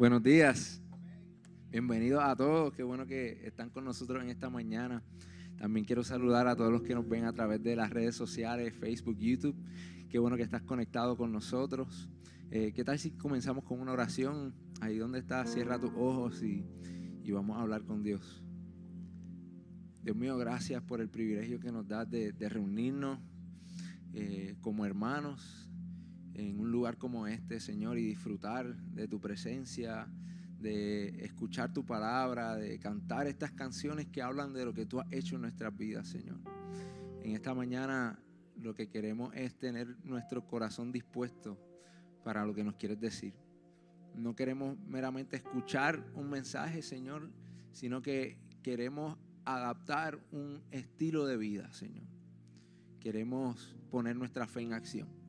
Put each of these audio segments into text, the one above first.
Buenos días. Bienvenidos a todos. Qué bueno que están con nosotros en esta mañana. También quiero saludar a todos los que nos ven a través de las redes sociales, Facebook, YouTube. Qué bueno que estás conectado con nosotros. Eh, ¿Qué tal si comenzamos con una oración? Ahí donde estás, cierra tus ojos y, vamos a hablar con Dios. Dios mío, gracias por el privilegio que nos das de, reunirnos eh, como hermanos en un lugar como este, Señor, y disfrutar de tu presencia, de escuchar tu palabra, de cantar estas canciones que hablan de lo que tú has hecho en nuestras vidas, Señor. En esta mañana lo que queremos es tener nuestro corazón dispuesto para lo que nos quieres decir. No queremos meramente escuchar un mensaje, Señor, sino que queremos adaptar un estilo de vida, Señor. Queremos poner nuestra fe en acción.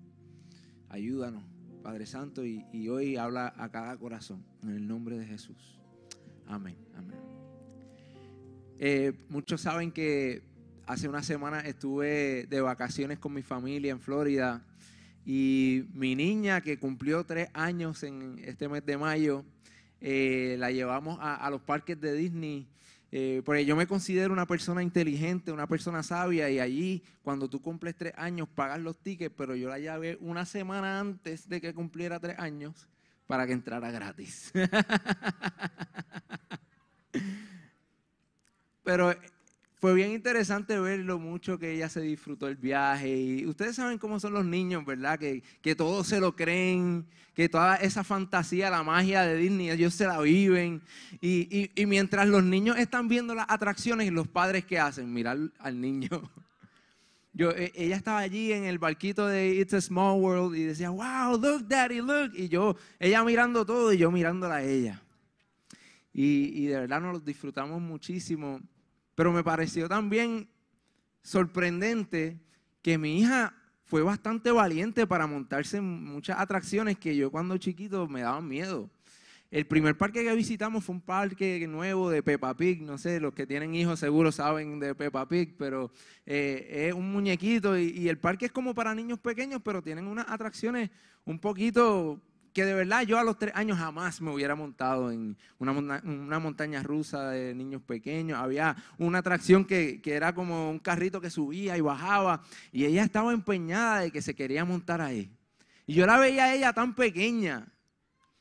Ayúdanos, Padre Santo, y, hoy habla a cada corazón, en el nombre de Jesús. Amén, amén. Eh, muchos saben que hace una semana estuve de vacaciones con mi familia en Florida y mi niña que cumplió tres años en este mes de mayo, eh, la llevamos a, los parques de Disney eh, porque yo me considero una persona inteligente, una persona sabia, y allí, cuando tú cumples tres años, pagas los tickets, pero yo la llevé una semana antes de que cumpliera tres años para que entrara gratis. pero fue bien interesante ver lo mucho que ella se disfrutó el viaje. Y ustedes saben cómo son los niños, ¿verdad? Que, que todos se lo creen, que toda esa fantasía, la magia de Disney, ellos se la viven. Y, mientras los niños están viendo las atracciones, los padres ¿qué hacen? Mirar al niño. Yo, e, ella estaba allí en el barquito de It's a Small World y decía, wow, look, daddy, look. Y yo, ella mirando todo y yo mirándola a ella. Y, y de verdad nos disfrutamos muchísimo. Pero me pareció también sorprendente que mi hija fue bastante valiente para montarse en muchas atracciones que yo cuando chiquito me daban miedo. El primer parque que visitamos fue un parque nuevo de Peppa Pig. No sé, los que tienen hijos seguro saben de Peppa Pig, pero eh, es un muñequito y, y, el parque es como para niños pequeños, pero tienen unas atracciones un poquito que de verdad yo a los tres años jamás me hubiera montado en una, montaña rusa de niños pequeños. Había una atracción que, era como un carrito que subía y bajaba y ella estaba empeñada de que se quería montar ahí. Y yo la veía a ella tan pequeña.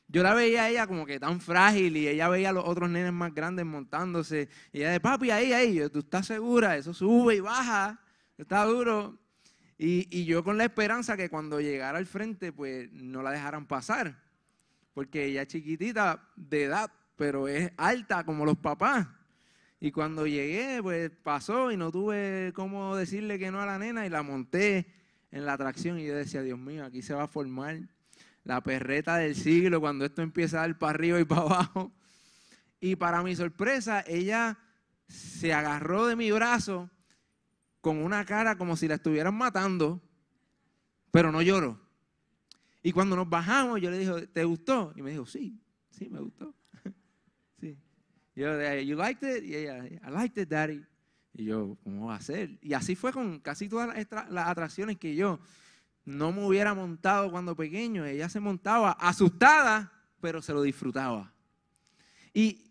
Yo la veía a ella como que tan frágil y ella veía a los otros nenes más grandes montándose. Y ella de papi, ahí, ahí, ¿tú estás segura? Eso sube y baja, está duro. Y, yo con la esperanza que cuando llegara al frente, pues no la dejaran pasar. Porque ella es chiquitita de edad, pero es alta como los papás. Y cuando llegué, pues pasó y no tuve cómo decirle que no a la nena y la monté en la atracción. Y yo decía, Dios mío, aquí se va a formar la perreta del siglo cuando esto empieza a dar para arriba y para abajo. Y para mi sorpresa, ella se agarró de mi brazo con una cara como si la estuvieran matando, pero no lloró. Y cuando nos bajamos, yo le dije, ¿te gustó? Y me dijo, sí, sí, me gustó. sí. Yo, ¿you liked it? Y ella, I liked it, daddy. Y yo, ¿cómo va a ser? Y así fue con casi todas las, atracciones que yo no me hubiera montado cuando pequeño. Ella se montaba asustada, pero se lo disfrutaba. Y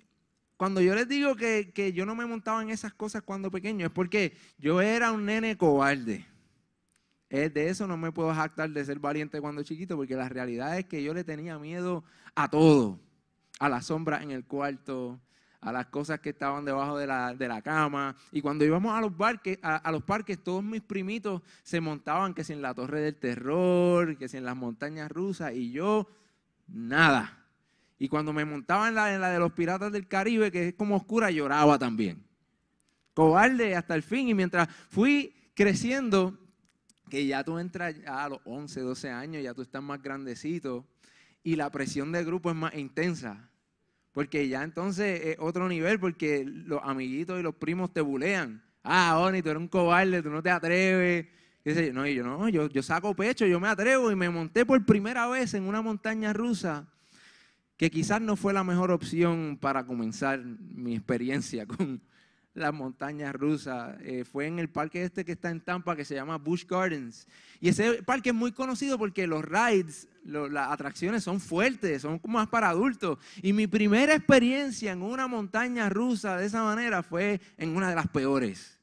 cuando yo les digo que, yo no me montaba en esas cosas cuando pequeño, es porque yo era un nene cobarde. de eso no me puedo jactar de ser valiente cuando chiquito, porque la realidad es que yo le tenía miedo a todo. A la sombra en el cuarto, a las cosas que estaban debajo de la, cama. Y cuando íbamos a los, parques, a, los parques, todos mis primitos se montaban que si en la Torre del Terror, que si en las montañas rusas, y yo nada. Y cuando me montaba en la, de los Piratas del Caribe, que es como oscura, lloraba también. cobarde hasta el fin. Y mientras fui creciendo, que ya tú entras a los 11, 12 años, ya tú estás más grandecito y la presión del grupo es más intensa. Porque ya entonces es otro nivel, porque los amiguitos y los primos te bulean. Ah, Oni, tú eres un cobarde, tú no te atreves. No, yo no, yo saco pecho, yo me atrevo y me monté por primera vez en una montaña rusa que quizás no fue la mejor opción para comenzar mi experiencia con las montañas rusas. Eh, fue en el parque este que está en Tampa que se llama Busch Gardens. Y ese parque es muy conocido porque los rides, las atracciones son fuertes, son más para adultos. Y mi primera experiencia en una montaña rusa de esa manera fue en una de las peores.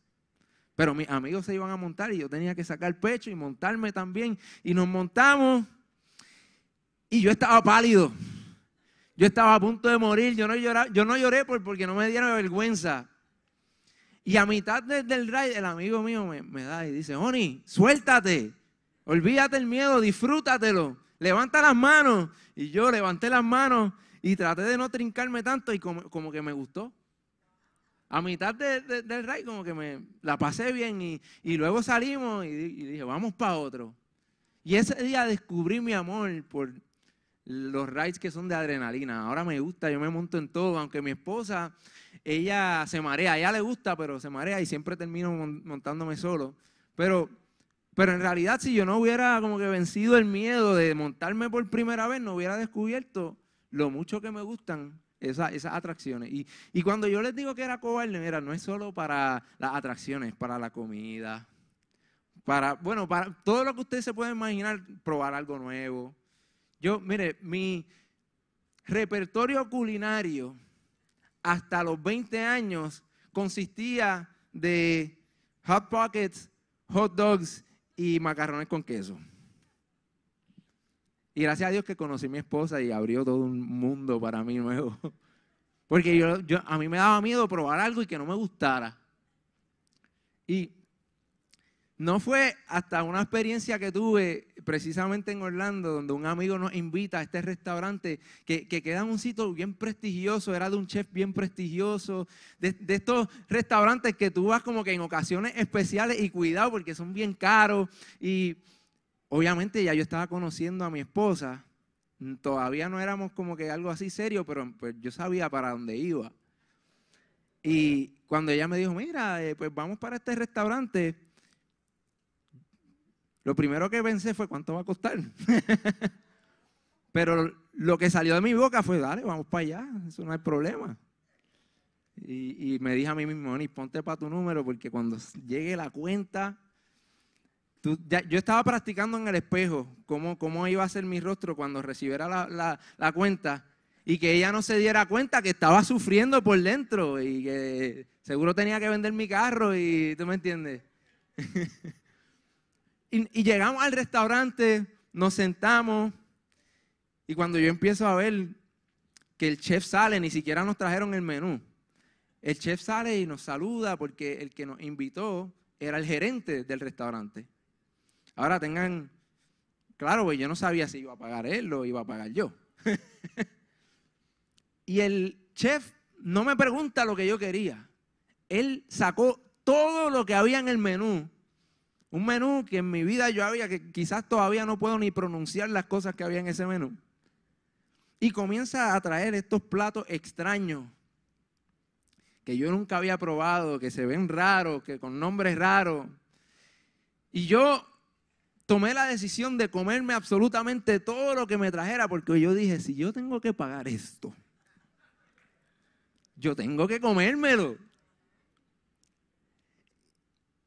Pero mis amigos se iban a montar y yo tenía que sacar pecho y montarme también. Y nos montamos y yo estaba pálido. Yo estaba a punto de morir. Yo no, lloré, yo no lloré porque no me dieron vergüenza. Y a mitad del ride, el amigo mío me, da y dice, Oni, suéltate. Olvídate el miedo, disfrútatelo. Levanta las manos. Y yo levanté las manos y traté de no trincarme tanto y como que me gustó a mitad del ride como que me la pasé bien y, luego salimos y, dije, vamos para otro. Y ese día descubrí mi amor por los rides que son de adrenalina. Ahora me gusta, yo me monto en todo, aunque mi esposa, ella se marea, ella le gusta, pero se marea y siempre termino montándome solo. Pero, pero en realidad si yo no hubiera como que vencido el miedo de montarme por primera vez, no hubiera descubierto lo mucho que me gustan esas atracciones. Y, cuando yo les digo que era cobarde, mira, no es solo para las atracciones, para la comida, para, bueno, para todo lo que ustedes se pueden imaginar, probar algo nuevo. Yo, mire, mi repertorio culinario hasta los 20 años consistía de hot pockets, hot dogs y macarrones con queso. Y gracias a Dios que conocí a mi esposa y abrió todo un mundo para mí nuevo. Porque yo, a mí me daba miedo probar algo y que no me gustara. Y no fue hasta una experiencia que tuve precisamente en Orlando, donde un amigo nos invita a este restaurante que, queda en un sitio bien prestigioso, era de un chef bien prestigioso, de, estos restaurantes que tú vas como que en ocasiones especiales y cuidado porque son bien caros. Y obviamente ya yo estaba conociendo a mi esposa, todavía no éramos como que algo así serio, pero pues, yo sabía para dónde iba. Y cuando ella me dijo, mira, eh, pues vamos para este restaurante, lo primero que pensé fue, ¿cuánto va a costar? pero lo que salió de mi boca fue, dale, vamos para allá, eso no hay problema. Y, me dije a mí mismo, ponte para tu número, porque cuando llegue la cuenta, yo estaba practicando en el espejo cómo, cómo, iba a ser mi rostro cuando recibiera la, cuenta y que ella no se diera cuenta que estaba sufriendo por dentro y que seguro tenía que vender mi carro y tú me entiendes. y, llegamos al restaurante, nos sentamos y cuando yo empiezo a ver que el chef sale, ni siquiera nos trajeron el menú. El chef sale y nos saluda porque el que nos invitó era el gerente del restaurante. Ahora tengan, claro, pues yo no sabía si iba a pagar él o iba a pagar yo. y el chef no me pregunta lo que yo quería. Él sacó todo lo que había en el menú. Un menú que en mi vida yo había, que quizás todavía no puedo ni pronunciar las cosas que había en ese menú. Y comienza a traer estos platos extraños que yo nunca había probado, que se ven raros, que con nombres raros. Y yo tomé la decisión de comerme absolutamente todo lo que me trajera, porque yo dije, si yo tengo que pagar esto, yo tengo que comérmelo.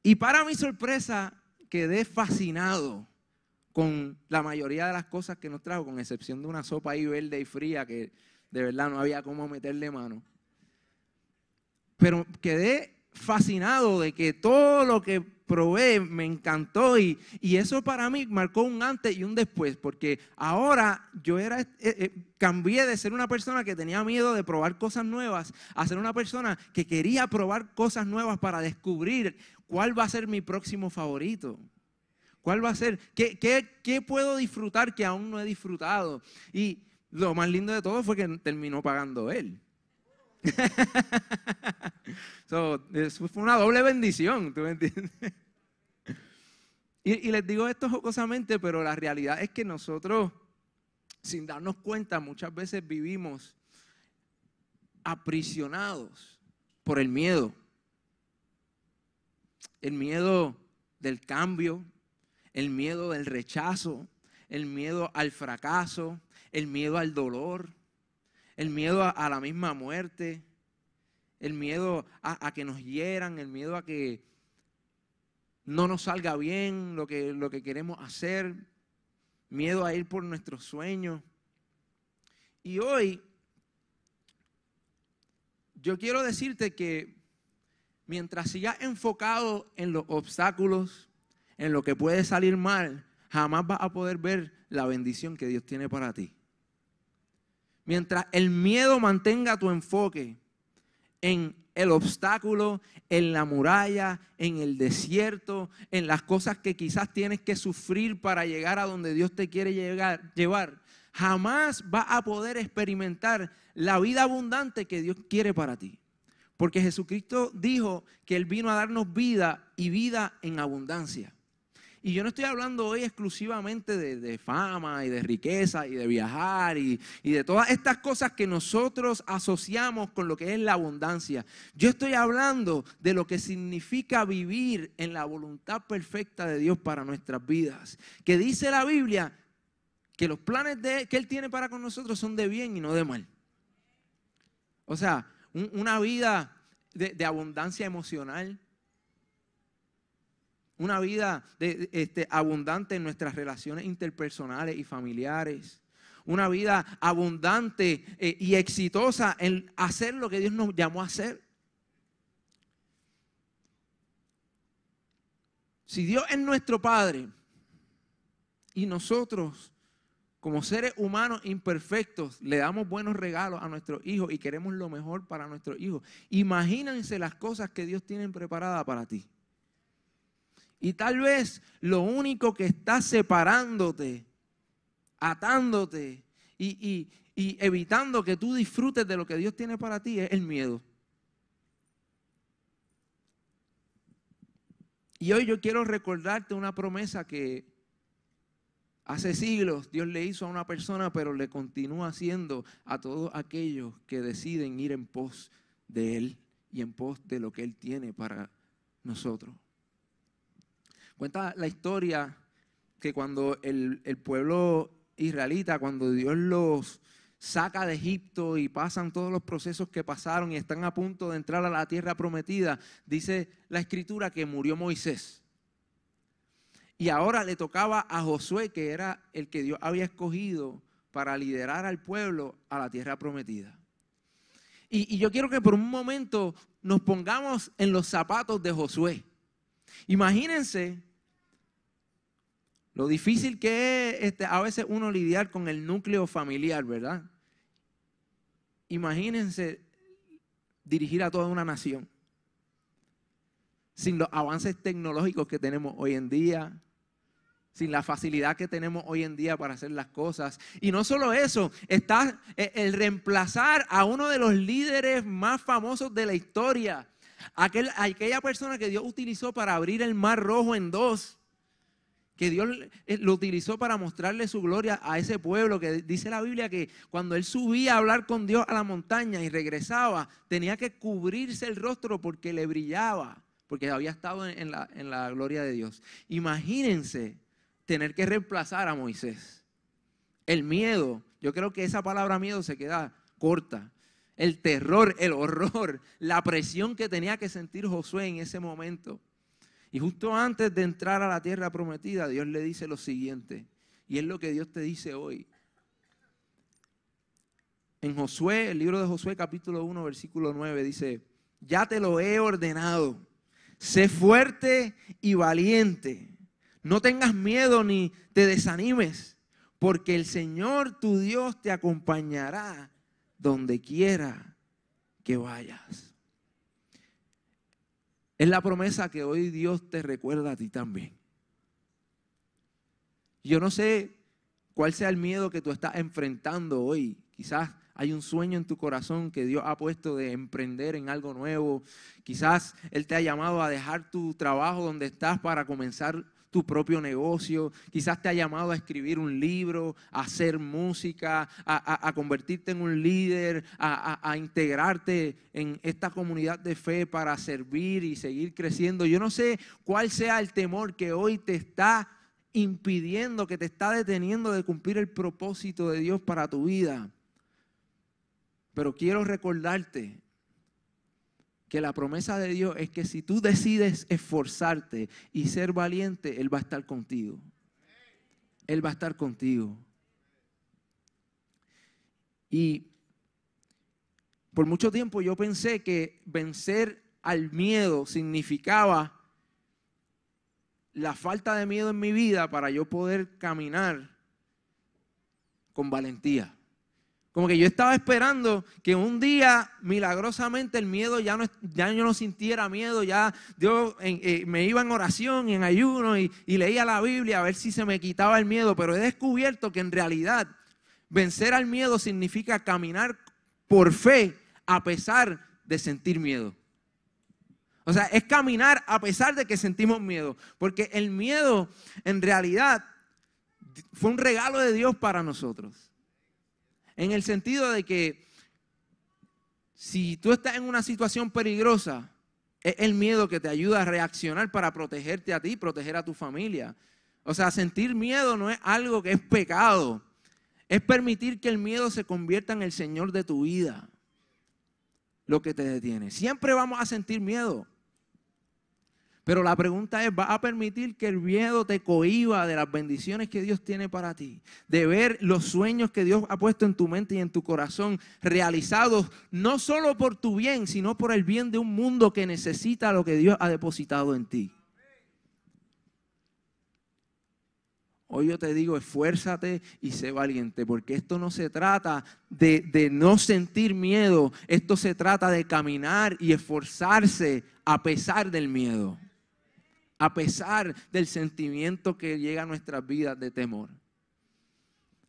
Y para mi sorpresa, quedé fascinado con la mayoría de las cosas que nos trajo, con excepción de una sopa ahí verde y fría que de verdad no había cómo meterle mano. Pero quedé fascinado de que todo lo que probé, me encantó y, eso para mí marcó un antes y un después, porque ahora yo era, eh, eh, cambié de ser una persona que tenía miedo de probar cosas nuevas a ser una persona que quería probar cosas nuevas para descubrir cuál va a ser mi próximo favorito. ¿Cuál va a ser? ¿Qué, qué puedo disfrutar que aún no he disfrutado? Y lo más lindo de todo fue que terminó pagando él. eso fue una doble bendición, ¿tú me entiendes? Y, les digo esto jocosamente, pero la realidad es que nosotros, sin darnos cuenta, muchas veces vivimos aprisionados por el miedo. El miedo del cambio, el miedo del rechazo, el miedo al fracaso, el miedo al dolor, el miedo a, la misma muerte, el miedo a, que nos hieran, el miedo a que no nos salga bien lo que, lo que queremos hacer, miedo a ir por nuestros sueños. Y hoy yo quiero decirte que mientras sigas enfocado en los obstáculos, en lo que puede salir mal, jamás vas a poder ver la bendición que Dios tiene para ti. Mientras el miedo mantenga tu enfoque en el obstáculo, en la muralla, en el desierto, en las cosas que quizás tienes que sufrir para llegar a donde Dios te quiere llevar, jamás vas a poder experimentar la vida abundante que Dios quiere para ti. Porque Jesucristo dijo que Él vino a darnos vida y vida en abundancia. Y yo no estoy hablando hoy exclusivamente de, fama y de riqueza y de viajar y, y, de todas estas cosas que nosotros asociamos con lo que es la abundancia. Yo estoy hablando de lo que significa vivir en la voluntad perfecta de Dios para nuestras vidas. Que dice la Biblia que los planes de, que Él tiene para con nosotros son de bien y no de mal. O sea, una vida de, de abundancia emocional una vida este, abundante en nuestras relaciones interpersonales y familiares, una vida abundante eh, y exitosa en hacer lo que Dios nos llamó a hacer. Si Dios es nuestro Padre y nosotros como seres humanos imperfectos le damos buenos regalos a nuestros hijos y queremos lo mejor para nuestros hijos, imagínense las cosas que Dios tiene preparadas para ti. Y tal vez lo único que está separándote, atándote y, evitando que tú disfrutes de lo que Dios tiene para ti es el miedo. Y hoy yo quiero recordarte una promesa que hace siglos Dios le hizo a una persona, pero le continúa haciendo a todos aquellos que deciden ir en pos de Él y en pos de lo que Él tiene para nosotros. Cuenta la historia que cuando el, pueblo israelita, cuando Dios los saca de Egipto y pasan todos los procesos que pasaron y están a punto de entrar a la tierra prometida, dice la escritura que murió Moisés. Y ahora le tocaba a Josué, que era el que Dios había escogido para liderar al pueblo a la tierra prometida. Y, y yo quiero que por un momento nos pongamos en los zapatos de Josué. Imagínense lo difícil que es este, a veces uno lidiar con el núcleo familiar, ¿verdad? Imagínense dirigir a toda una nación sin los avances tecnológicos que tenemos hoy en día, sin la facilidad que tenemos hoy en día para hacer las cosas. Y no solo eso, está eh, el reemplazar a uno de los líderes más famosos de la historia, aquel, aquella persona que Dios utilizó para abrir el mar rojo en dos que Dios eh, lo utilizó para mostrarle su gloria a ese pueblo, que dice la Biblia que cuando él subía a hablar con Dios a la montaña y regresaba, tenía que cubrirse el rostro porque le brillaba, porque había estado en la, en la gloria de Dios. Imagínense tener que reemplazar a Moisés. El miedo, yo creo que esa palabra miedo se queda corta. El terror, el horror, la presión que tenía que sentir Josué en ese momento. Y justo antes de entrar a la tierra prometida, Dios le dice lo siguiente. Y es lo que Dios te dice hoy. En Josué, el libro de Josué capítulo 1, versículo 9, dice, ya te lo he ordenado. Sé fuerte y valiente. No tengas miedo ni te desanimes, porque el Señor tu Dios te acompañará donde quiera que vayas. Es la promesa que hoy Dios te recuerda a ti también. Yo no sé cuál sea el miedo que tú estás enfrentando hoy. Quizás Hay un sueño en tu corazón que Dios ha puesto de emprender en algo nuevo. Quizás Él te ha llamado a dejar tu trabajo donde estás para comenzar tu propio negocio. Quizás te ha llamado a escribir un libro, a hacer música, a, convertirte en un líder, a, integrarte en esta comunidad de fe para servir y seguir creciendo. Yo no sé cuál sea el temor que hoy te está impidiendo, que te está deteniendo de cumplir el propósito de Dios para tu vida. Pero quiero recordarte que la promesa de Dios es que si tú decides esforzarte y ser valiente, Él va a estar contigo. Él va a estar contigo. Y por mucho tiempo yo pensé que vencer al miedo significaba la falta de miedo en mi vida para yo poder caminar con valentía. Como que yo estaba esperando que un día milagrosamente el miedo ya no ya yo no sintiera miedo, ya yo eh, me iba en oración y en ayuno y, y leía la Biblia a ver si se me quitaba el miedo, pero he descubierto que en realidad vencer al miedo significa caminar por fe a pesar de sentir miedo. O sea, es caminar a pesar de que sentimos miedo, porque el miedo en realidad fue un regalo de Dios para nosotros. En el sentido de que si tú estás en una situación peligrosa, es el miedo que te ayuda a reaccionar para protegerte a ti, proteger a tu familia. O sea, sentir miedo no es algo que es pecado. Es permitir que el miedo se convierta en el Señor de tu vida. Lo que te detiene. Siempre vamos a sentir miedo. Pero la pregunta es, ¿va a permitir que el miedo te cohiba de las bendiciones que Dios tiene para ti? De ver los sueños que Dios ha puesto en tu mente y en tu corazón realizados no solo por tu bien, sino por el bien de un mundo que necesita lo que Dios ha depositado en ti. Hoy yo te digo, esfuérzate y sé valiente, porque esto no se trata de, de, no sentir miedo, esto se trata de caminar y esforzarse a pesar del miedo a pesar del sentimiento que llega a nuestras vidas de temor.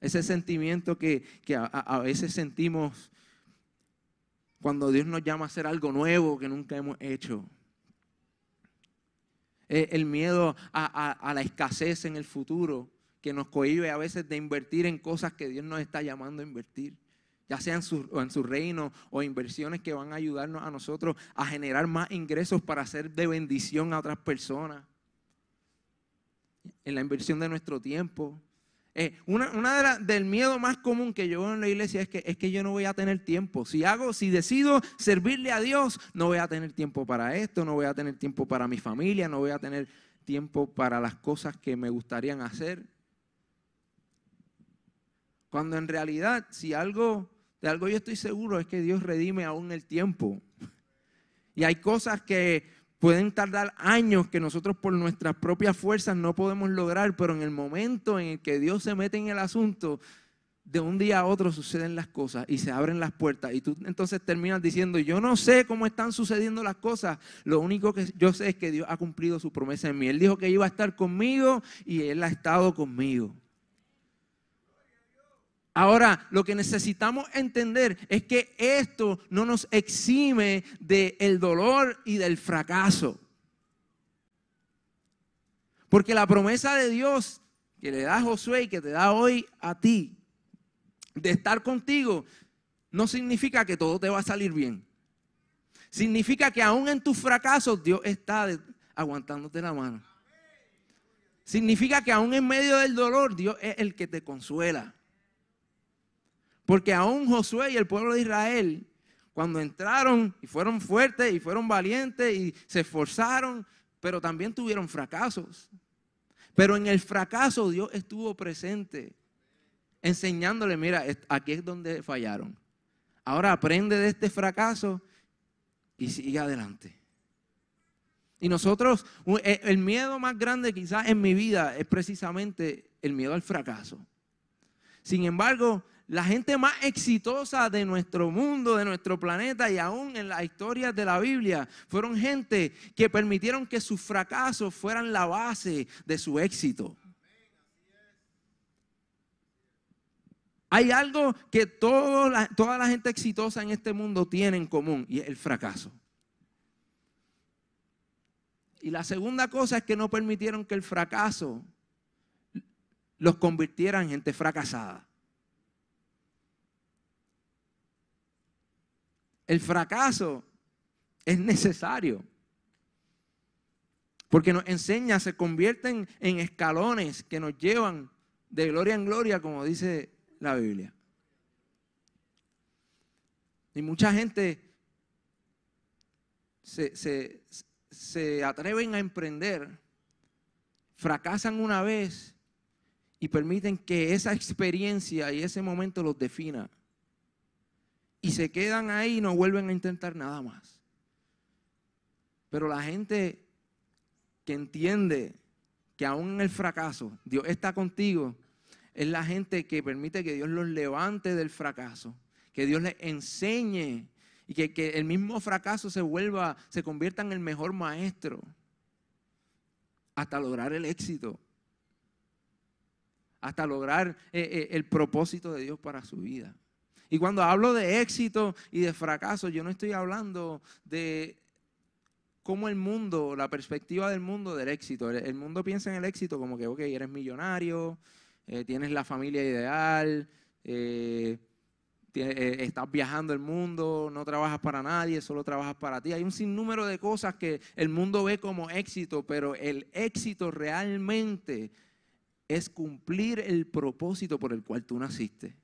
Ese sentimiento que, a, veces sentimos cuando Dios nos llama a hacer algo nuevo que nunca hemos hecho. E, el miedo a, la escasez en el futuro que nos cohibe a veces de invertir en cosas que Dios nos está llamando a invertir ya sea en su, reino o inversiones que van a ayudarnos a nosotros a generar más ingresos para hacer de bendición a otras personas. En la inversión de nuestro tiempo. Eh, una, una del miedo más común que yo veo en la iglesia es que, es que yo no voy a tener tiempo. Si hago, si decido servirle a Dios, no voy a tener tiempo para esto, no voy a tener tiempo para mi familia, no voy a tener tiempo para las cosas que me gustarían hacer. Cuando en realidad, si algo de algo yo estoy seguro es que Dios redime aún el tiempo. Y hay cosas que pueden tardar años que nosotros por nuestras propias fuerzas no podemos lograr, pero en el momento en el que Dios se mete en el asunto, de un día a otro suceden las cosas y se abren las puertas. Y tú entonces terminas diciendo, yo no sé cómo están sucediendo las cosas. Lo único que yo sé es que Dios ha cumplido su promesa en mí. Él dijo que iba a estar conmigo y Él ha estado conmigo. Ahora, lo que necesitamos entender es que esto no nos exime del dolor y del fracaso. Porque la promesa de Dios que le da a Josué y que te da hoy a ti, de estar contigo, no significa que todo te va a salir bien. Significa que aún en tus fracasos Dios está aguantándote la mano. Significa que aún en medio del dolor Dios es el que te consuela. Porque aún Josué y el pueblo de Israel, cuando entraron y fueron fuertes y fueron valientes y se esforzaron, pero también tuvieron fracasos. Pero en el fracaso Dios estuvo presente, enseñándole, mira, aquí es donde fallaron. Ahora aprende de este fracaso y sigue adelante. Y nosotros, e, el miedo más grande quizás en mi vida es precisamente el miedo al fracaso. Sin embargo, la gente más exitosa de nuestro mundo, de nuestro planeta y aún en las historias de la Biblia, fueron gente que permitieron que sus fracasos fueran la base de su éxito. Hay algo que toda la gente exitosa en este mundo tiene en común y es el fracaso. Y la segunda cosa es que no permitieron que el fracaso los convirtiera en gente fracasada. El fracaso es necesario. Porque nos enseña, se convierten en escalones que nos llevan de gloria en gloria, como dice la Biblia. Y mucha gente se, atreven a emprender, fracasan una vez y permiten que esa experiencia y ese momento los defina. Y se quedan ahí y no vuelven a intentar nada más. Pero la gente que entiende que aún en el fracaso Dios está contigo, es la gente que permite que Dios los levante del fracaso, que Dios les enseñe y que, el mismo fracaso se vuelva, se convierta en el mejor maestro hasta lograr el éxito, hasta lograr eh, eh, el propósito de Dios para su vida. Y cuando hablo de éxito y de fracaso, yo no estoy hablando de cómo el mundo, la perspectiva del mundo del éxito. El, mundo piensa en el éxito como que, ok, eres millonario, eh, tienes la familia ideal, eh, eh, estás viajando el mundo, no trabajas para nadie, solo trabajas para ti. Hay un sinnúmero de cosas que el mundo ve como éxito, pero el éxito realmente es cumplir el propósito por el cual tú naciste.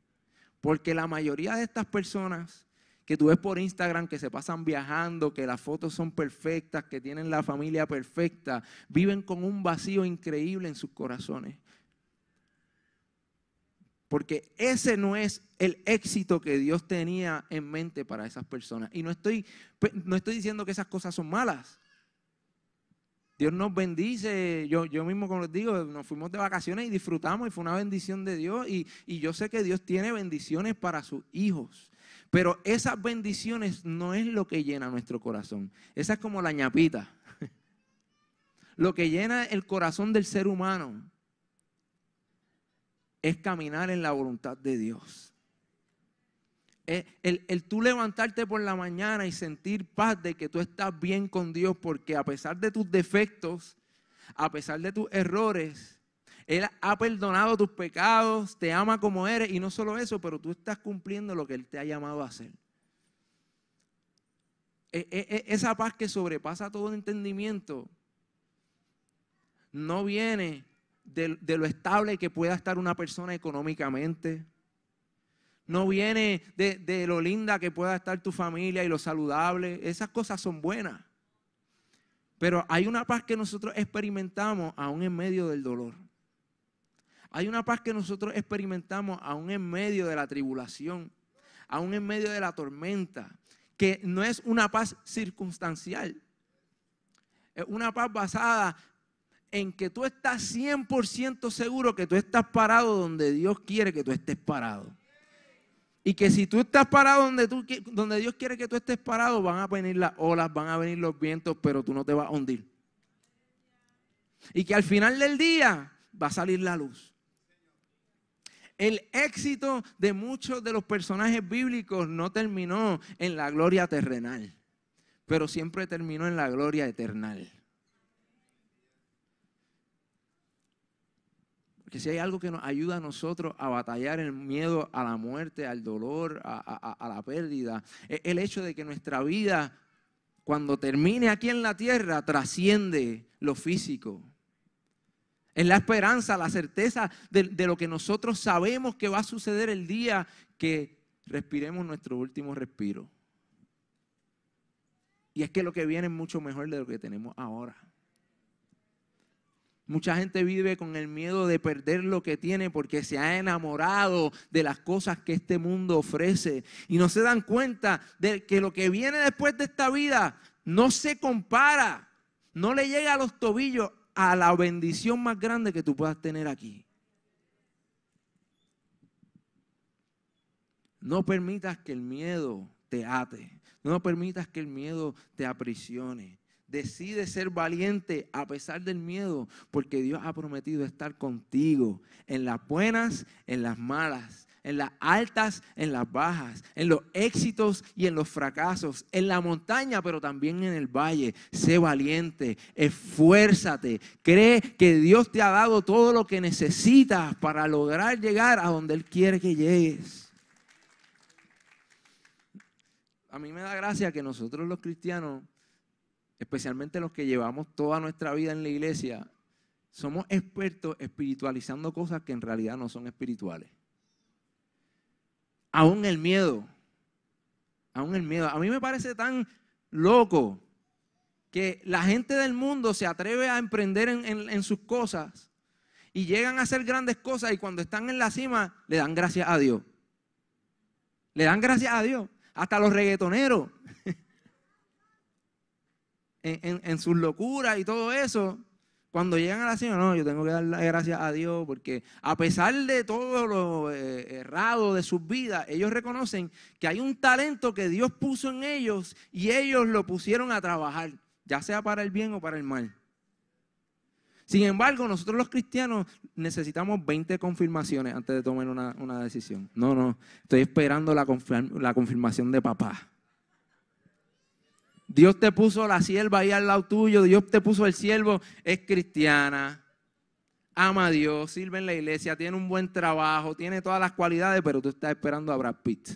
Porque la mayoría de estas personas que tú ves por Instagram que se pasan viajando, que las fotos son perfectas, que tienen la familia perfecta, viven con un vacío increíble en sus corazones. Porque ese no es el éxito que Dios tenía en mente para esas personas. Y no estoy, no estoy diciendo que esas cosas son malas. Dios nos bendice. Yo, yo mismo, como les digo, nos fuimos de vacaciones y disfrutamos y fue una bendición de Dios. Y, y yo sé que Dios tiene bendiciones para sus hijos. Pero esas bendiciones no es lo que llena nuestro corazón. Esa es como la ñapita. Lo que llena el corazón del ser humano es caminar en la voluntad de Dios. El, el, tú levantarte por la mañana y sentir paz de que tú estás bien con Dios, porque a pesar de tus defectos, a pesar de tus errores, él ha perdonado tus pecados, te ama como eres y no solo eso, pero tú estás cumpliendo lo que Él te ha llamado a hacer. E, e, e, esa paz que sobrepasa todo entendimiento no viene de, lo estable que pueda estar una persona económicamente. No viene de, lo linda que pueda estar tu familia y lo saludable. Esas cosas son buenas. Pero hay una paz que nosotros experimentamos aún en medio del dolor. Hay una paz que nosotros experimentamos aún en medio de la tribulación, aún en medio de la tormenta, que no es una paz circunstancial. Es una paz basada en que tú estás 100% seguro que tú estás parado donde Dios quiere que tú estés parado. Y que si tú estás parado donde, tú, donde Dios quiere que tú estés parado, van a venir las olas, van a venir los vientos, pero tú no te vas a hundir. Y que al final del día va a salir la luz. El éxito de muchos de los personajes bíblicos no terminó en la gloria terrenal, pero siempre terminó en la gloria eternal. Porque si hay algo que nos ayuda a nosotros a batallar el miedo a la muerte, al dolor, a, a la pérdida, es el hecho de que nuestra vida, cuando termine aquí en la tierra, trasciende lo físico. Es la esperanza, la certeza de, lo que nosotros sabemos que va a suceder el día que respiremos nuestro último respiro. Y es que lo que viene es mucho mejor de lo que tenemos ahora. Mucha gente vive con el miedo de perder lo que tiene porque se ha enamorado de las cosas que este mundo ofrece. Y no se dan cuenta de que lo que viene después de esta vida no se compara, no le llega a los tobillos a la bendición más grande que tú puedas tener aquí. No permitas que el miedo te ate. No permitas que el miedo te aprisione. Decide ser valiente a pesar del miedo, porque Dios ha prometido estar contigo en las buenas, en las malas, en las altas, en las bajas, en los éxitos y en los fracasos, en la montaña, pero también en el valle. Sé valiente, esfuérzate, cree que Dios te ha dado todo lo que necesitas para lograr llegar a donde Él quiere que llegues. A mí me da gracia que nosotros los cristianos, especialmente los que llevamos toda nuestra vida en la iglesia, somos expertos espiritualizando cosas que en realidad no son espirituales. Aún el miedo, aún el miedo. A mí me parece tan loco que la gente del mundo se atreve a emprender en, sus cosas y llegan a hacer grandes cosas y cuando están en la cima le dan gracias a Dios. Le dan gracias a Dios. Hasta los reggaetoneros. En, sus locuras y todo eso, cuando llegan a la cima, no, yo tengo que darle gracias a Dios porque a pesar de todo lo eh, errado de sus vidas, ellos reconocen que hay un talento que Dios puso en ellos y ellos lo pusieron a trabajar, ya sea para el bien o para el mal. Sin embargo, nosotros los cristianos necesitamos 20 confirmaciones antes de tomar una, decisión. No, no, estoy esperando la, la confirmación de papá. Dios te puso la sierva ahí al lado tuyo, Dios te puso el siervo, es cristiana, ama a Dios, sirve en la iglesia, tiene un buen trabajo, tiene todas las cualidades, pero tú estás esperando a Brad Pitt.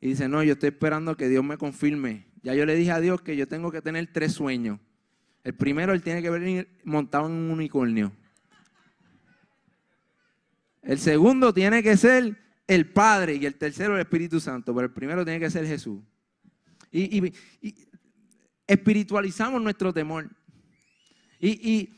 Y dice, no, yo estoy esperando que Dios me confirme. Ya yo le dije a Dios que yo tengo que tener tres sueños. El primero, él tiene que venir montado en un unicornio. El segundo tiene que ser el Padre y el tercero el Espíritu Santo, pero el primero tiene que ser Jesús. Y, espiritualizamos nuestro temor. Y,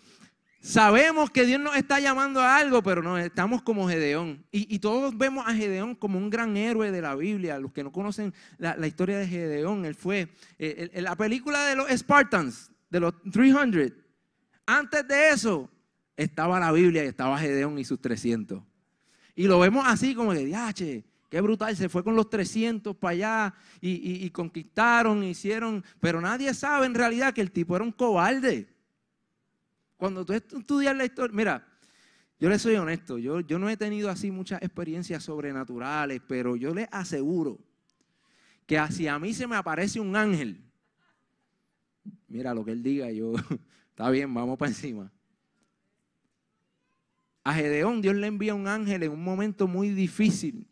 sabemos que Dios nos está llamando a algo, pero no, estamos como Gedeón. Y, todos vemos a Gedeón como un gran héroe de la Biblia. Los que no conocen la, historia de Gedeón, él fue eh, la película de los Spartans, de los 300. Antes de eso estaba la Biblia y estaba Gedeón y sus 300. Y lo vemos así como que, diache, qué brutal, se fue con los 300 para allá y, conquistaron, hicieron, pero nadie sabe en realidad que el tipo era un cobarde. Cuando tú estudias la historia, mira, yo le soy honesto, yo, yo no he tenido así muchas experiencias sobrenaturales, pero yo les aseguro que hacia mí se me aparece un ángel. Mira lo que él diga, yo, está bien, vamos para encima. A Gedeón Dios le envía un ángel en un momento muy difícil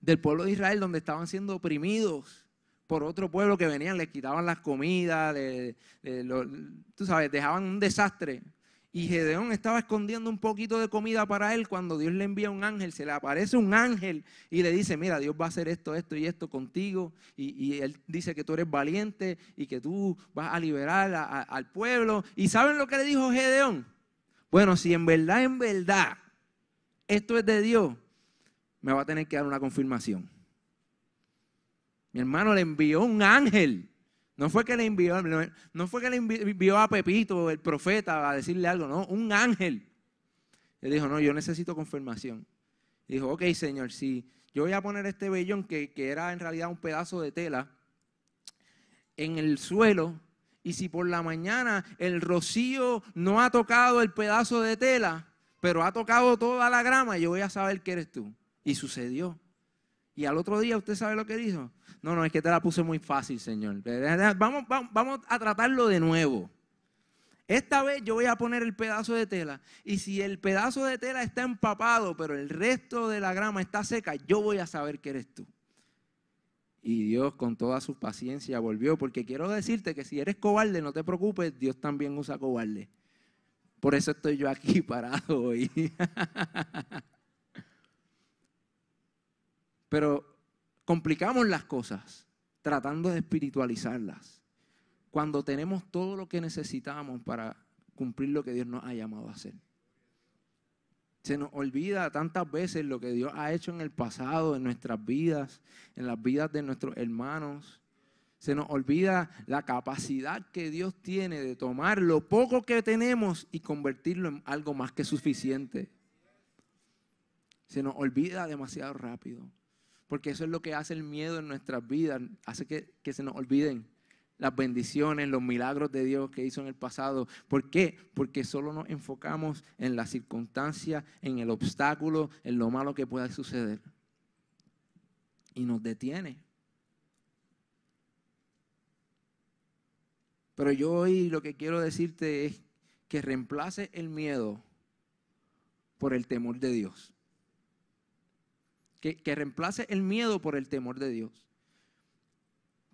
del pueblo de Israel donde estaban siendo oprimidos por otro pueblo que venían, les quitaban las comidas, tú sabes, dejaban un desastre. Y Gedeón estaba escondiendo un poquito de comida para él cuando Dios le envía un ángel, se le aparece un ángel y le dice, mira, Dios va a hacer esto, esto y esto contigo. Y, él dice que tú eres valiente y que tú vas a liberar al pueblo. ¿Y saben lo que le dijo Gedeón? Bueno, si en verdad, en verdad, esto es de Dios, me va a tener que dar una confirmación. Mi hermano le envió un ángel. No fue que le envió, no fue que le envió a Pepito, el profeta, a decirle algo, no, un ángel. Le dijo, no, yo necesito confirmación. Dijo, ok, Señor, si yo voy a poner este vellón, que, que era en realidad un pedazo de tela, en el suelo y si por la mañana el rocío no ha tocado el pedazo de tela, pero ha tocado toda la grama, yo voy a saber que eres tú. Y sucedió. Y al otro día, ¿usted sabe lo que dijo? No, no, es que te la puse muy fácil, Señor. Vamos, vamos, vamos a tratarlo de nuevo. Esta vez yo voy a poner el pedazo de tela. Y si el pedazo de tela está empapado, pero el resto de la grama está seca, yo voy a saber que eres tú. Y Dios con toda su paciencia volvió, porque quiero decirte que si eres cobarde, no te preocupes, Dios también usa cobarde. Por eso estoy yo aquí parado hoy. Pero complicamos las cosas tratando de espiritualizarlas. Cuando tenemos todo lo que necesitamos para cumplir lo que Dios nos ha llamado a hacer. Se nos olvida tantas veces lo que Dios ha hecho en el pasado, en nuestras vidas, en las vidas de nuestros hermanos. Se nos olvida la capacidad que Dios tiene de tomar lo poco que tenemos y convertirlo en algo más que suficiente. Se nos olvida demasiado rápido. Porque eso es lo que hace el miedo en nuestras vidas. Hace que, que se nos olviden las bendiciones, los milagros de Dios que hizo en el pasado. ¿Por qué? Porque solo nos enfocamos en la circunstancia, en el obstáculo, en lo malo que pueda suceder. Y nos detiene. Pero yo hoy lo que quiero decirte es que reemplace el miedo por el temor de Dios. Que, que reemplace el miedo por el temor de Dios.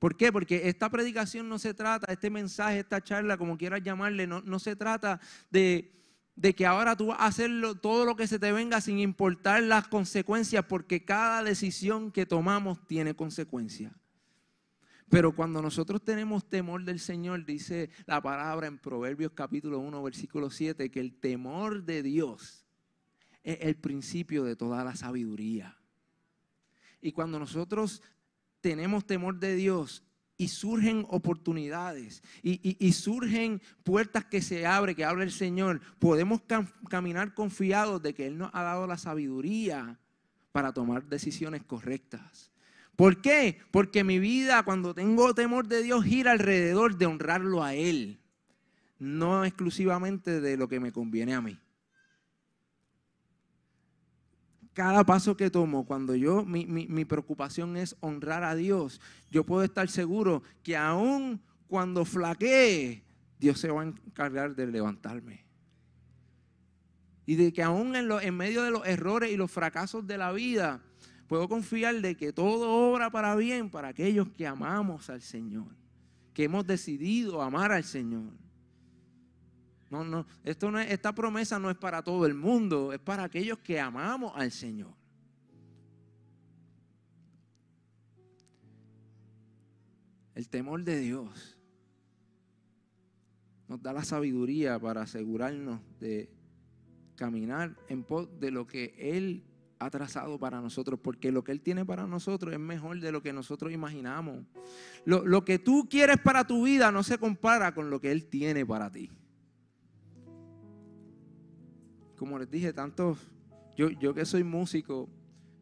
¿Por qué? Porque esta predicación no se trata, este mensaje, esta charla, como quieras llamarle, no, no se trata de, de, que ahora tú vas a hacer todo lo que se te venga sin importar las consecuencias, porque cada decisión que tomamos tiene consecuencias. Pero cuando nosotros tenemos temor del Señor, dice la palabra en Proverbios capítulo 1, versículo 7, que el temor de Dios es el principio de toda la sabiduría. Y cuando nosotros tenemos temor de Dios y surgen oportunidades y, surgen puertas que se abren, que abre el Señor, podemos caminar confiados de que Él nos ha dado la sabiduría para tomar decisiones correctas. ¿Por qué? Porque mi vida, cuando tengo temor de Dios, gira alrededor de honrarlo a Él, no exclusivamente de lo que me conviene a mí. Cada paso que tomo, cuando yo, mi, preocupación es honrar a Dios, yo puedo estar seguro que aún cuando flaquee, Dios se va a encargar de levantarme. Y de que aún en, en medio de los errores y los fracasos de la vida, puedo confiar de que todo obra para bien para aquellos que amamos al Señor, que hemos decidido amar al Señor. No, no, esto no esta promesa no es para todo el mundo, es para aquellos que amamos al Señor. El temor de Dios nos da la sabiduría para asegurarnos de caminar en pos de lo que Él ha trazado para nosotros, porque lo que Él tiene para nosotros es mejor de lo que nosotros imaginamos. Lo, lo que tú quieres para tu vida no se compara con lo que Él tiene para ti como les dije, tanto yo, yo que soy músico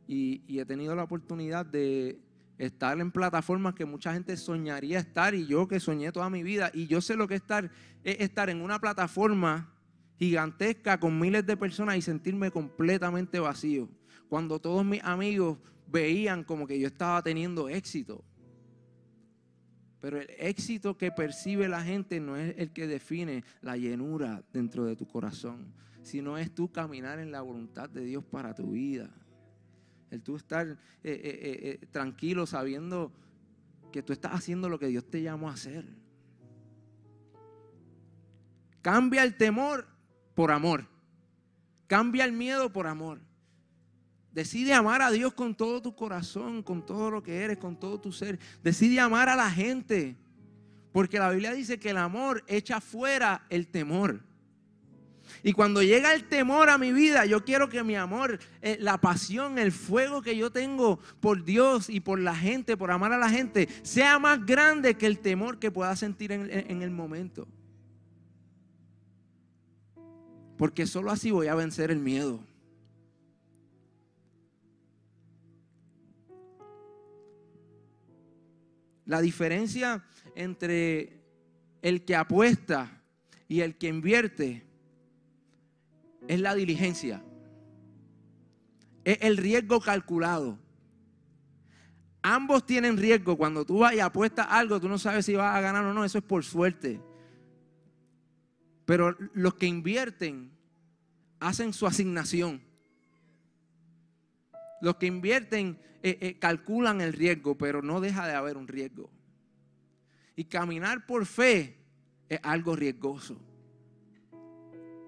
y, he tenido la oportunidad de estar en plataformas que mucha gente soñaría estar y yo que soñé toda mi vida y yo sé lo que es estar, es estar en una plataforma gigantesca con miles de personas y sentirme completamente vacío. Cuando todos mis amigos veían como que yo estaba teniendo éxito. Pero el éxito que percibe la gente no es el que define la llenura dentro de tu corazón sino es tú caminar en la voluntad de Dios para tu vida. El tú estar eh, eh, eh, tranquilo sabiendo que tú estás haciendo lo que Dios te llamó a hacer. Cambia el temor por amor. Cambia el miedo por amor. Decide amar a Dios con todo tu corazón, con todo lo que eres, con todo tu ser. Decide amar a la gente. Porque la Biblia dice que el amor echa fuera el temor. Y cuando llega el temor a mi vida, yo quiero que mi amor, eh, la pasión, el fuego que yo tengo por Dios y por la gente, por amar a la gente, sea más grande que el temor que pueda sentir en, en el momento. Porque solo así voy a vencer el miedo. La diferencia entre el que apuesta y el que invierte es la diligencia. Es el riesgo calculado. Ambos tienen riesgo. Cuando tú vas y apuestas algo, tú no sabes si vas a ganar o no. Eso es por suerte. Pero los que invierten hacen su asignación. Los que invierten eh, eh, calculan el riesgo, pero no deja de haber un riesgo. Y caminar por fe es algo riesgoso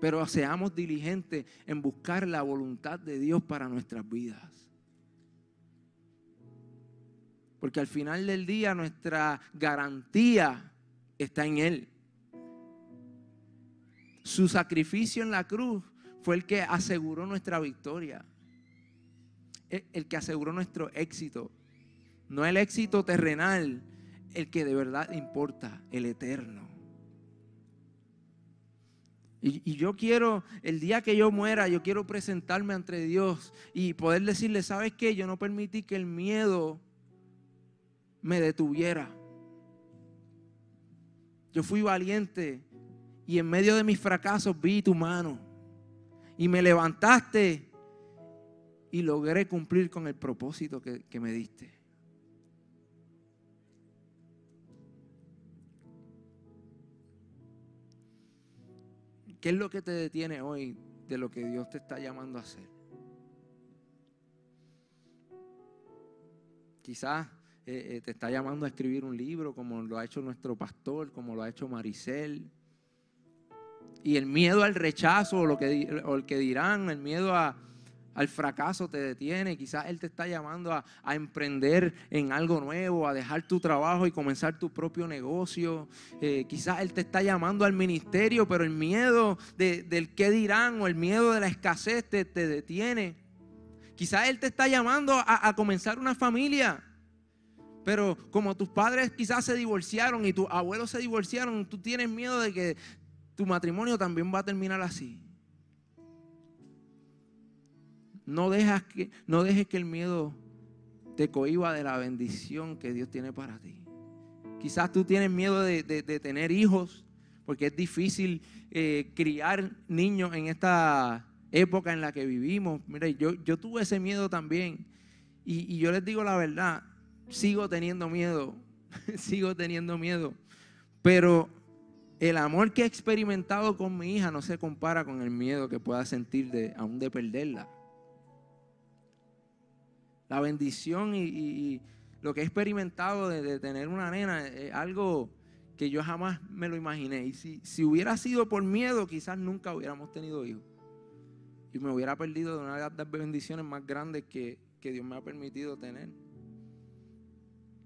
pero seamos diligentes en buscar la voluntad de Dios para nuestras vidas. Porque al final del día nuestra garantía está en Él. Su sacrificio en la cruz fue el que aseguró nuestra victoria. El que aseguró nuestro éxito. No el éxito terrenal, el que de verdad importa, el eterno. Y, yo quiero, el día que yo muera, yo quiero presentarme ante Dios y poder decirle, ¿sabes qué? Yo no permití que el miedo me detuviera. Yo fui valiente y en medio de mis fracasos vi tu mano. Y me levantaste y logré cumplir con el propósito que, que me diste. ¿Qué es lo que te detiene hoy de lo que Dios te está llamando a hacer? Quizás eh, eh, te está llamando a escribir un libro como lo ha hecho nuestro pastor, como lo ha hecho Maricel. Y el miedo al rechazo o, lo que, o el que dirán, el miedo a, al fracaso te detiene. Quizás Él te está llamando a, emprender en algo nuevo, a dejar tu trabajo y comenzar tu propio negocio. Eh, quizás Él te está llamando al ministerio, pero el miedo del qué dirán o el miedo de la escasez te, detiene. Quizás Él te está llamando a, a comenzar una familia. Pero como tus padres quizás se divorciaron y tus abuelos se divorciaron, tú tienes miedo de que tu matrimonio también va a terminar así. No, que, no dejes que el miedo te cohiba de la bendición que Dios tiene para ti. Quizás tú tienes miedo de, tener hijos, porque es difícil eh, criar niños en esta época en la que vivimos. Mire, yo, yo tuve ese miedo también. Y, y yo les digo la verdad, sigo teniendo miedo, sigo teniendo miedo. Pero el amor que he experimentado con mi hija no se compara con el miedo que pueda sentir de, aún de perderla. La bendición y, lo que he experimentado de, tener una nena es algo que yo jamás me lo imaginé. Y si, si hubiera sido por miedo, quizás nunca hubiéramos tenido hijos. Y me hubiera perdido de una de las bendiciones más grandes que, que Dios me ha permitido tener.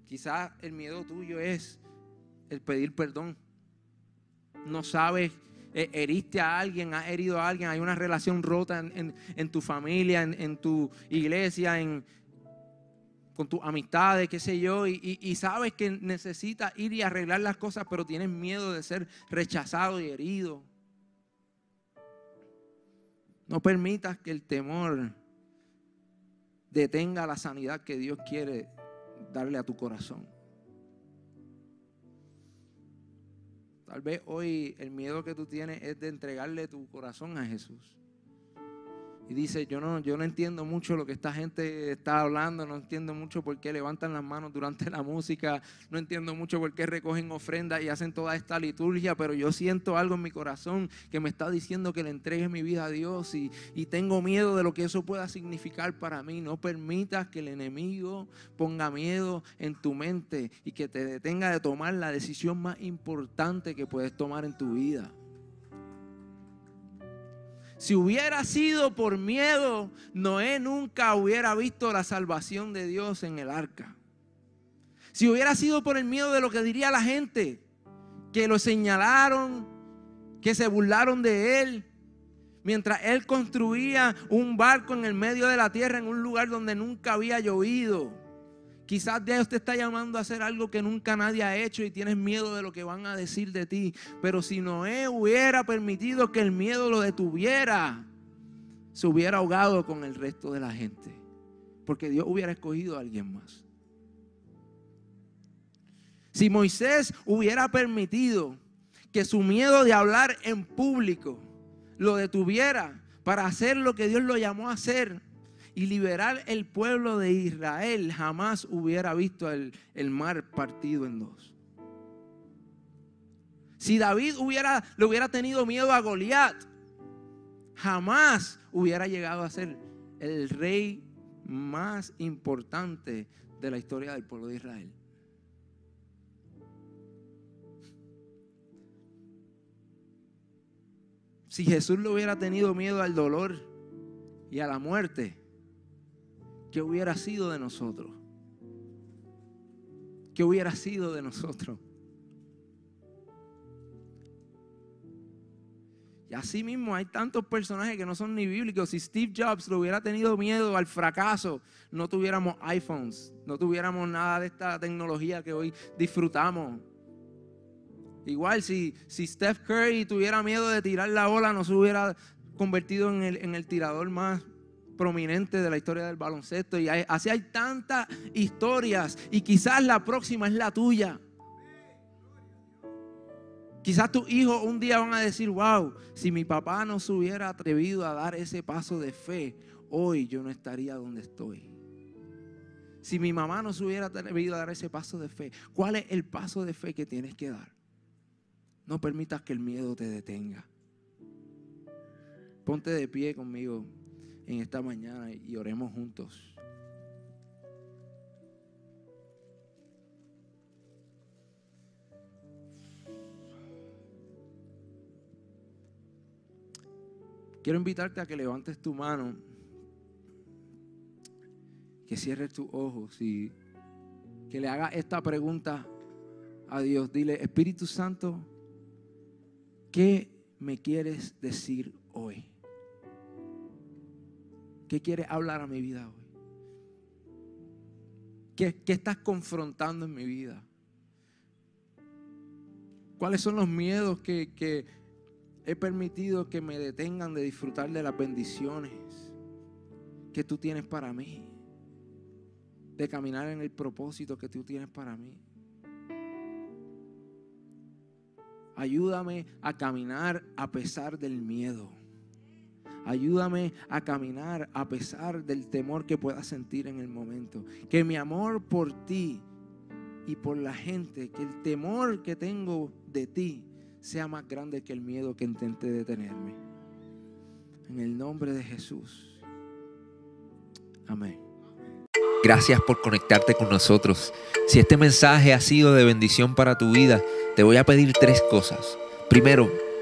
Quizás el miedo tuyo es el pedir perdón. No sabes, eh, heriste a alguien, has herido a alguien, hay una relación rota en, tu familia, en, tu iglesia, en, con tus amistades, qué sé yo, y, sabes que necesitas ir y arreglar las cosas, pero tienes miedo de ser rechazado y herido. No permitas que el temor detenga la sanidad que Dios quiere darle a tu corazón. Tal vez hoy el miedo que tú tienes es de entregarle tu corazón a Jesús y dice, yo no, yo no entiendo mucho lo que esta gente está hablando, no entiendo mucho por qué levantan las manos durante la música, no entiendo mucho por qué recogen ofrendas y hacen toda esta liturgia, pero yo siento algo en mi corazón que me está diciendo que le entregue mi vida a Dios y, y tengo miedo de lo que eso pueda significar para mí. No permitas que el enemigo ponga miedo en tu mente y que te detenga de tomar la decisión más importante que puedes tomar en tu vida. Si hubiera sido por miedo, Noé nunca hubiera visto la salvación de Dios en el arca. Si hubiera sido por el miedo de lo que diría la gente, que lo señalaron, que se burlaron de él, mientras él construía un barco en el medio de la tierra en un lugar donde nunca había llovido. Quizás Dios te está llamando a hacer algo que nunca nadie ha hecho y tienes miedo de lo que van a decir de ti. Pero si Noé hubiera permitido que el miedo lo detuviera, se hubiera ahogado con el resto de la gente. Porque Dios hubiera escogido a alguien más. Si Moisés hubiera permitido que su miedo de hablar en público lo detuviera para hacer lo que Dios lo llamó a hacer, y liberar el pueblo de Israel, jamás hubiera visto el, mar partido en dos. Si David hubiera, le hubiera tenido miedo a Goliat, jamás hubiera llegado a ser el rey más importante de la historia del pueblo de Israel. Si Jesús le hubiera tenido miedo al dolor y a la muerte, ¿Qué hubiera sido de nosotros? ¿Qué hubiera sido de nosotros? Y así mismo hay tantos personajes que no son ni bíblicos. Si Steve Jobs le hubiera tenido miedo al fracaso, no tuviéramos iPhones, no tuviéramos nada de esta tecnología que hoy disfrutamos. Igual si, si Steph Curry tuviera miedo de tirar la bola, no se hubiera convertido en el, en el tirador más prominente de la historia del baloncesto. Y así hay tantas historias y quizás la próxima es la tuya. Quizás tus hijos un día van a decir, wow, si mi papá no se hubiera atrevido a dar ese paso de fe, hoy yo no estaría donde estoy. Si mi mamá no se hubiera atrevido a dar ese paso de fe, ¿cuál es el paso de fe que tienes que dar? No permitas que el miedo te detenga. Ponte de pie conmigo en esta mañana y oremos juntos. Quiero invitarte a que levantes tu mano, que cierres tus ojos y que le hagas esta pregunta a Dios. Dile, Espíritu Santo, ¿qué me quieres decir hoy? ¿Qué quieres hablar a mi vida hoy? ¿Qué, estás confrontando en mi vida? ¿Cuáles son los miedos que, que he permitido que me detengan de disfrutar de las bendiciones que tú tienes para mí? De caminar en el propósito que tú tienes para mí. Ayúdame a caminar a pesar del miedo. Ayúdame a caminar a pesar del temor que pueda sentir en el momento. Que mi amor por ti y por la gente, que el temor que tengo de ti sea más grande que el miedo que intente detenerme. En el nombre de Jesús. Amén. Gracias por conectarte con nosotros. Si este mensaje ha sido de bendición para tu vida, te voy a pedir tres cosas. Primero,